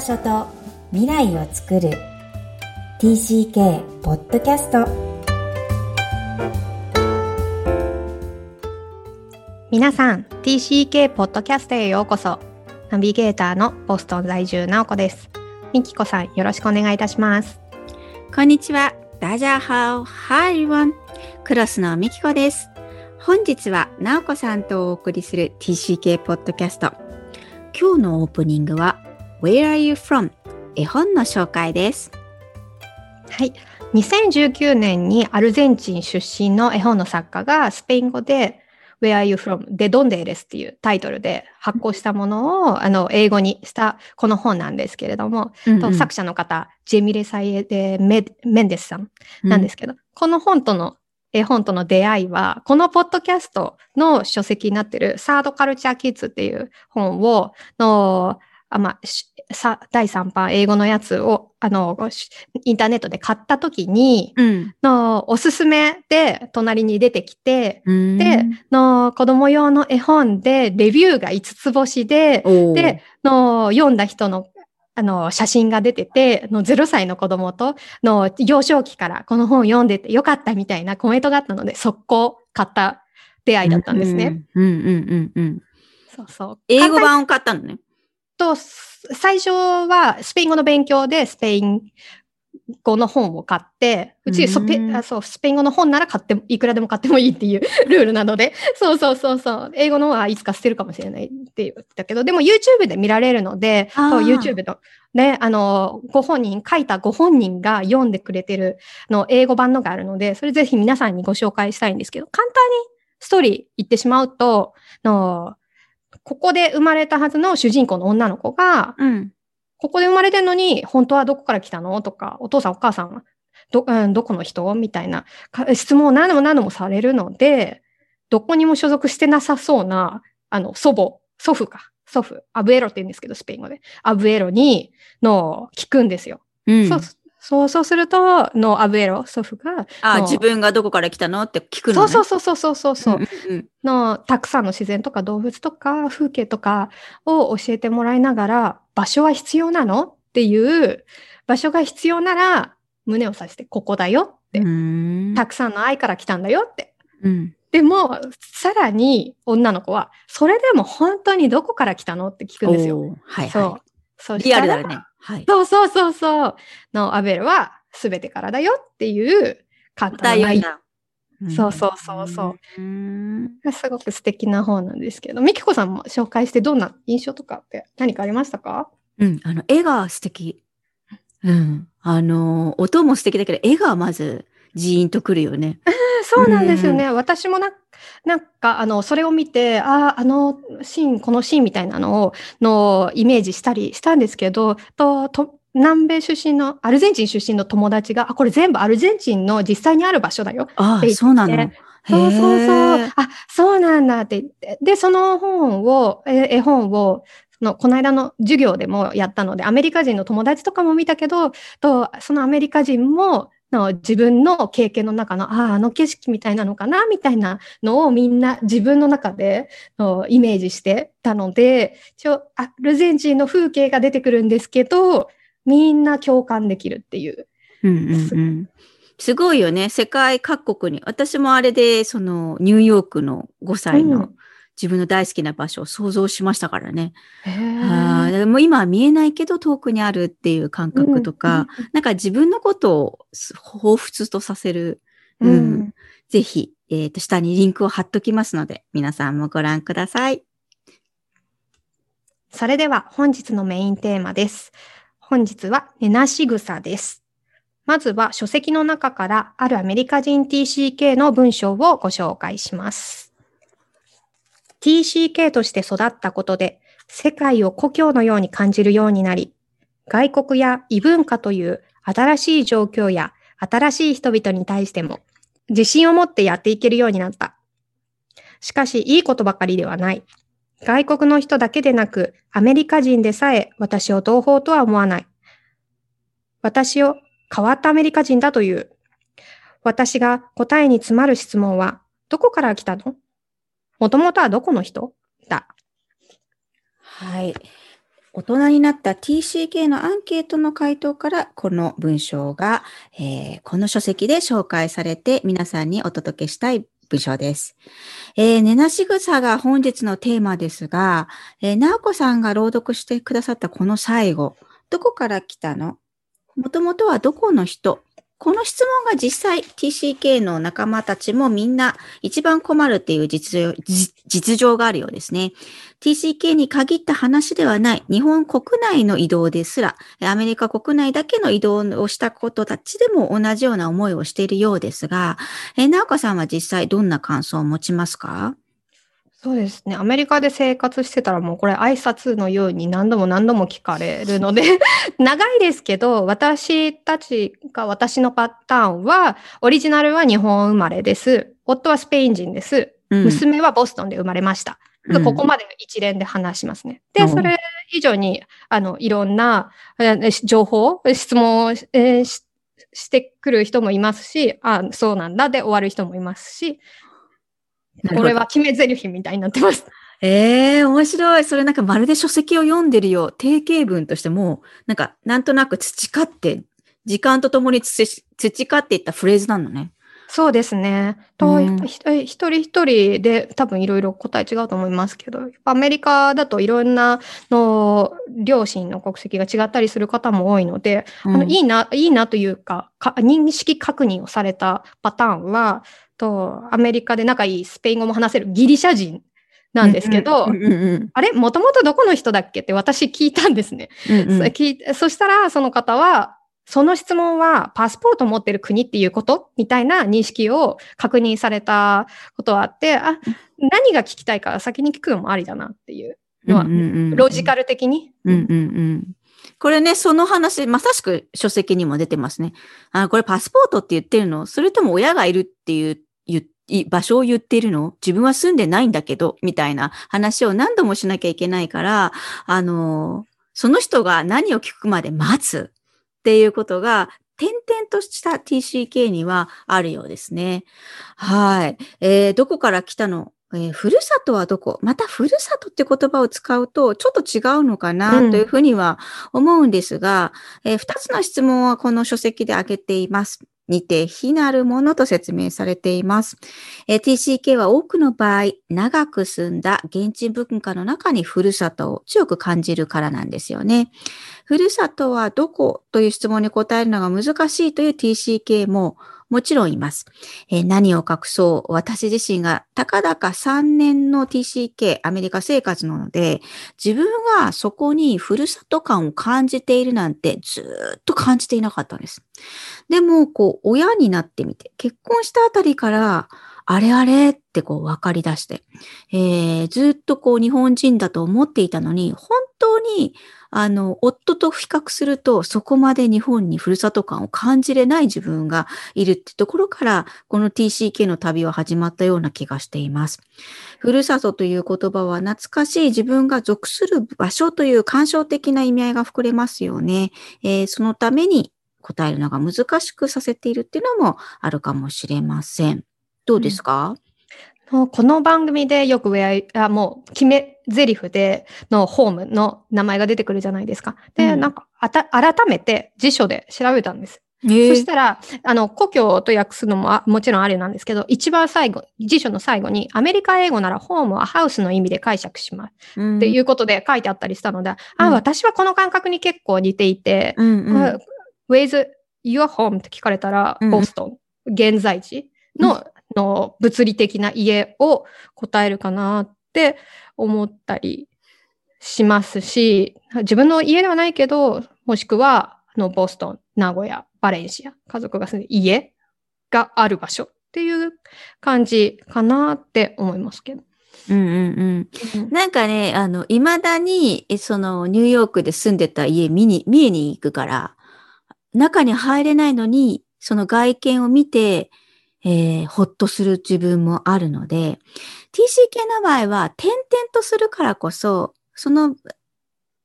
場所と未来を作る。TCK ポッドキャスト皆さん TCK ポッドキャストへようこそ。ナビゲーターのボストン在住なおこです。みきこさんよろしくお願いいたします。こんにちは。ダジャーハオ。ハイワンクロスのみきこです。本日はなおこさんとお送りする TCK ポッドキャスト今日のオープニングは Where are you from? 絵本の紹介です。はい2019年にアルゼンチン出身の絵本の作家がスペイン語で Where are you from? でドンデーレスっていうタイトルで発行したものをあの英語にしたこの本なんですけれども、うんと作者の方、ジェミレ・サイエデ・メメンデスさんなんですけど、この本との絵本との出会いは、このポッドキャストの書籍になってるサードカルチャーキッズっていう本を、の、あまあ、しさ第3版英語のやつを、あの、しインターネットで買った時に、うん。の、おすすめで隣に出てきて、うんで、の、子供用の絵本で、レビューが5つ星で、で、の、読んだ人の、あの、写真が出てて、の0歳の子供と、の、幼少期からこの本を読んでてよかったみたいなコメントがあったので、速攻買った出会いだったんですね。。うんうんうんうん。そうそう。英語版を買ったのね。と、最初はスペイン語の勉強でスペイン語の本を買って、うちスペそうスペイン語の本なら買っても、いくらでも買ってもいいっていう ルールなので、そうそうそう。そう、英語のはいつか捨てるかもしれないって言ったけど、でも YouTube で見られるので、YouTube のね、あの、ご本人、書いたご本人が読んでくれてるの英語版のがあるので、それぜひ皆さんにご紹介したいんですけど、簡単にストーリー言ってしまうと、のここで生まれたはずの主人公の女の子が、うん。ここで生まれてんのに、本当はどこから来たの？とか、お父さんお母さんはど、うん、どこの人？みたいなか質問を何度も何度もされるので、どこにも所属してなさそうな、あの、祖母、祖父か、祖父、アブエロって言うんですけど、スペイン語で。アブエロに、の、聞くんですよ。うん。そう、そう、そうすると、の、アブエロ、祖父が、あ、の自分がどこから来たの？って聞くのね。そうそうそうそうそうそう、うんうんの、たくさんの自然とか動物とか風景とかを教えてもらいながら、場所は必要なの？っていう、場所が必要なら、胸を刺して、ここだよって、うん。たくさんの愛から来たんだよって。うん。でも、さらに女の子は、それでも本当にどこから来たの？って聞くんですよ。おーはいそうは。そうい。リアルだね。はい。そうそうそうそう。の、アベルは全てからだよっていう簡単な内言うんだ。そうそうそうそううん。すごく素敵な本なんですけど、みきこさんも紹介してどんな印象とかって何かありましたか？うん。あの、絵が素敵。うん。あの、音も素敵だけど、絵がまず、ジーンとくるよね。そうなんですよね。私もな、なんか、あの、それを見て、ああ、あのシーン、このシーンみたいなのを、の、イメージしたりしたんですけど、と、と、南米出身の、アルゼンチン出身の友達が、あ、これ全部アルゼンチンの実際にある場所だよ。ああ、そうなの。そうそうそう。あ、そうなんだって言って。で、その本を、え絵本を、そのこの間の授業でもやったので、アメリカ人の友達とかも見たけど、とそのアメリカ人も、の自分の経験の中の、ああ、あの景色みたいなのかな、みたいなのをみんな自分の中でのイメージしてたので、一応、アルゼンチンの風景が出てくるんですけど、みんな共感できるっていう。うんうんうん。すごいよね。世界各国に。私もあれで、その、ニューヨークの5歳のうん自分の大好きな場所を想像しましたからね。へあも今は見えないけど遠くにあるっていう感覚とか、なんか自分のことを彷彿とさせる。うんうんぜひ、えっ、と、下にリンクを貼っときますので、皆さんもご覧ください。それでは本日のメインテーマです。本日は寝なし草です。まずは書籍の中からあるアメリカ人 TCK の文章をご紹介します。TCK として育ったことで世界を故郷のように感じるようになり、外国や異文化という新しい状況や新しい人々に対しても自信を持ってやっていけるようになった。しかし、いいことばかりではない。外国の人だけでなく、アメリカ人でさえ私を同胞とは思わない。私を変わったアメリカ人だという。私が答えに詰まる質問は、どこから来たの？もともとはどこの人？だ。はい。大人になった TCK のアンケートの回答からこの文章が、えーこの書籍で紹介されて皆さんにお届けしたい文章です。えー、寝なし草が本日のテーマですが、えー、なおこさんが朗読してくださったこの最後、どこから来たの？もともとはどこの人？この質問が実際 TCK の仲間たちもみんな一番困るっていう実情実情があるようですね。TCK に限った話ではない日本国内の移動ですら、アメリカ国内だけの移動をしたことたちでも同じような思いをしているようですが、え、なおかさんは実際どんな感想を持ちますか？そうですね。アメリカで生活してたらもうこれ挨拶のように何度も何度も聞かれるので 長いですけど、私たちが私のパターンは、オリジナルは日本生まれです。夫はスペイン人です。うん娘はボストンで生まれました。うんここまで一連で話しますね。で、うんそれ以上に、あの、いろんなえー情報、質問をし,、えーししてくる人もいますし、あ、そうなんだで終わる人もいますし、これは決め台詞みたいになってます。ええ面白い。それなんかまるで書籍を読んでるよ。定型文としても、なんか、なんとなく培って、時間とともに培っていったフレーズなのね。そうですね。と、うん。ひ一人一人で多分いろいろ答え違うと思いますけど、アメリカだといろんなの両親の国籍が違ったりする方も多いので、あのいいな、いいなというかか、認識確認をされたパターンは、と、アメリカで仲いいスペイン語も話せるギリシャ人なんですけど、うん。うんうんあれ？もともとどこの人だっけ？って私聞いたんですね。うんうん。そ聞いてそしたら、その方は、その質問はパスポートを持ってる国っていうことみたいな認識を確認されたことはあって、あ、何が聞きたいから先に聞くのもありだなっていうのは、うんうんうんロジカル的に？うんうんうん。これね、その話、まさしく書籍にも出てますね。あ、これパスポートって言ってるの？それとも親がいるっていう、場所を言っているの？自分は住んでないんだけど、みたいな話を何度もしなきゃいけないから、あの、その人が何を聞くまで待つっていうことが、点々とした TCK にはあるようですね。はい。えーどこから来たの？えーふるさとはどこ？またふるさとって言葉を使うとちょっと違うのかうなんというふうには思うんですが、えー二つの質問はこの書籍で挙げています。にて非なるものと説明されています。え TCK は多くの場合、長く住んだ現地文化の中にふるさとを強く感じるからなんですよね。ふるさとはどこという質問に答えるのが難しいという TCK ももちろんいます。えー何を隠そう、私自身がたかだか3年の TCK アメリカ生活なので、自分がそこにふるさと感を感じているなんてずっと感じていなかったんです。でも、こう、親になってみて、結婚したあたりから、あれあれってこう分かり出して、えーずっとこう日本人だと思っていたのに、本当にあの、夫と比較すると、そこまで日本にふるさと感を感じれない自分がいるってところから、この TCK の旅は始まったような気がしています。ふるさとという言葉は懐かしい自分が属する場所という感傷的な意味合いが膨れますよね。えーそのために答えるのが難しくさせているっていうのもあるかもしれません。どうですか、もうこの番組でよくウェア、あもう決め台詞でのホームの名前が出てくるじゃないですか。で、うん。なんかあた、改めて辞書で調べたんです。え。そしたら、あの、故郷と訳すのもあもちろんあれなんですけど、一番最後、辞書の最後に、アメリカ英語ならホームはハウスの意味で解釈します。うん。っていうことで書いてあったりしたので、うあ、ん。私はこの感覚に結構似ていて、うんうん。あ Where's your home? って聞かれたら、うん。ボストン、現在地の,、の物理的な家を答えるかなって思ったりしますし、自分の家ではないけど、もしくは、あのボストン、名古屋、バレンシア、家族が住んでる家がある場所っていう感じかなって思いますけど。うんうんうん。なんかね、あの、未だに、えその、ニューヨークで住んでた家見に、見えに行くから、中に入れないのに、その外見を見て、えーほっとする自分もあるので、TCK の場合は、転々とするからこそ、その、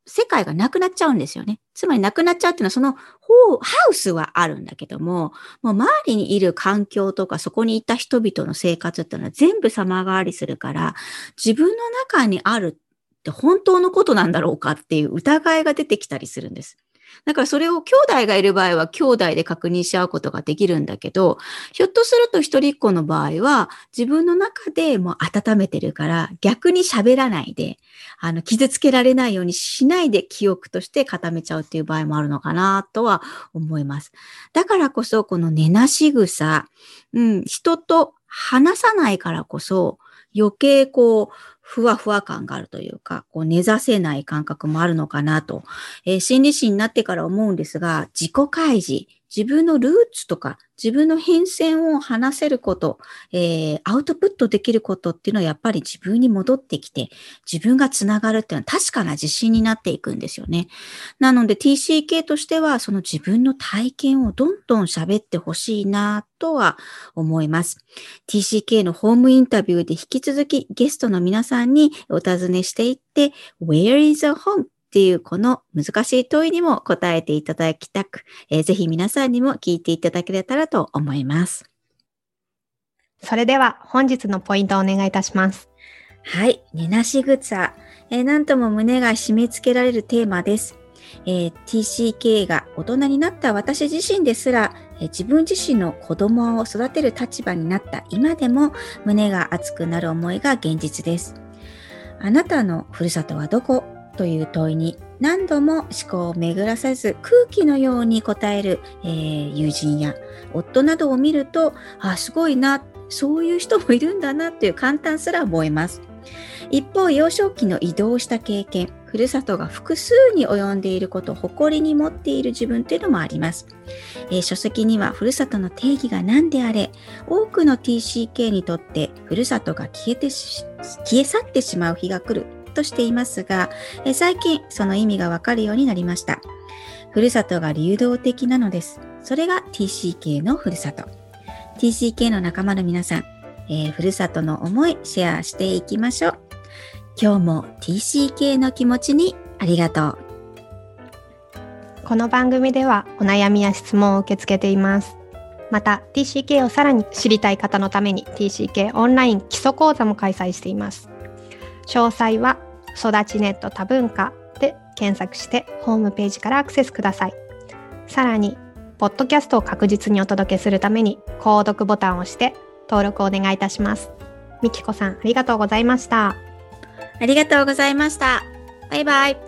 世界がなくなっちゃうんですよね。つまりなくなっちゃうっていうのは、その、ほうハウスはあるんだけども、もう周りにいる環境とか、そこにいた人々の生活っていうのは全部様変わりするから、自分の中にあるって本当のことなんだろうかっていう疑いが出てきたりするんです。だからそれを兄弟がいる場合は兄弟で確認し合うことができるんだけど、ひょっとすると一人っ子の場合は自分の中でもう温めてるから逆に喋らないで、あの、傷つけられないようにしないで記憶として固めちゃうっていう場合もあるのかなとは思います。だからこそこの寝なし草、うん、人と話さないからこそ余計こう、ふわふわ感があるというか、こう根ざせない感覚もあるのかなと、えー、心理師になってから思うんですが、自己開示、自分のルーツとか自分の変遷を話せること、えー、アウトプットできることっていうのはやっぱり自分に戻ってきて自分がつながるっていうのは確かな自信になっていくんですよね。なので TCK としてはその自分の体験をどんどん喋ってほしいなとは思います。TCK のホームインタビューで引き続きゲストの皆さんにお尋ねしていって Where is a home? っていうこの難しい問いにも答えていただきたく、えー、ぜひ皆さんにも聞いていただけたらと思います。それでは本日のポイントをお願いいたします。はい。寝なし草。えー、なんとも胸が締め付けられるテーマです。えー、TCK が大人になった私自身ですら、えー、自分自身の子供を育てる立場になった今でも胸が熱くなる思いが現実です。あなたのふるさとはどこ？という問いに何度も思考を巡らさず空気のように答える、えー、友人や夫などを見ると、あ、すごいな、そういう人もいるんだなという簡単すら思えます。一方、幼少期の移動した経験、ふるさとが複数に及んでいることを誇りに持っている自分というのもあります。えー、書籍にはふるさとの定義が何であれ、多くの TCK にとってふるさとが消えて消え去ってしまう日が来るとしていますが、え最近その意味がわかるようになりました。ふるさとが流動的なのです。それが TCK のふるさと。TCK の仲間の皆さん、えー、ふるさとの思いシェアしていきましょう。今日も TCK の気持ちにありがとう。この番組ではお悩みや質問を受け付けています。また TCK をさらに知りたい方のために TCK オンライン基礎講座も開催しています。詳細は育ちネット多文化で検索してホームページからアクセスください。さらに、ポッドキャストを確実にお届けするために、購読ボタンを押して登録をお願いいたします。みきこさん、ありがとうございました。ありがとうございました。バイバイ。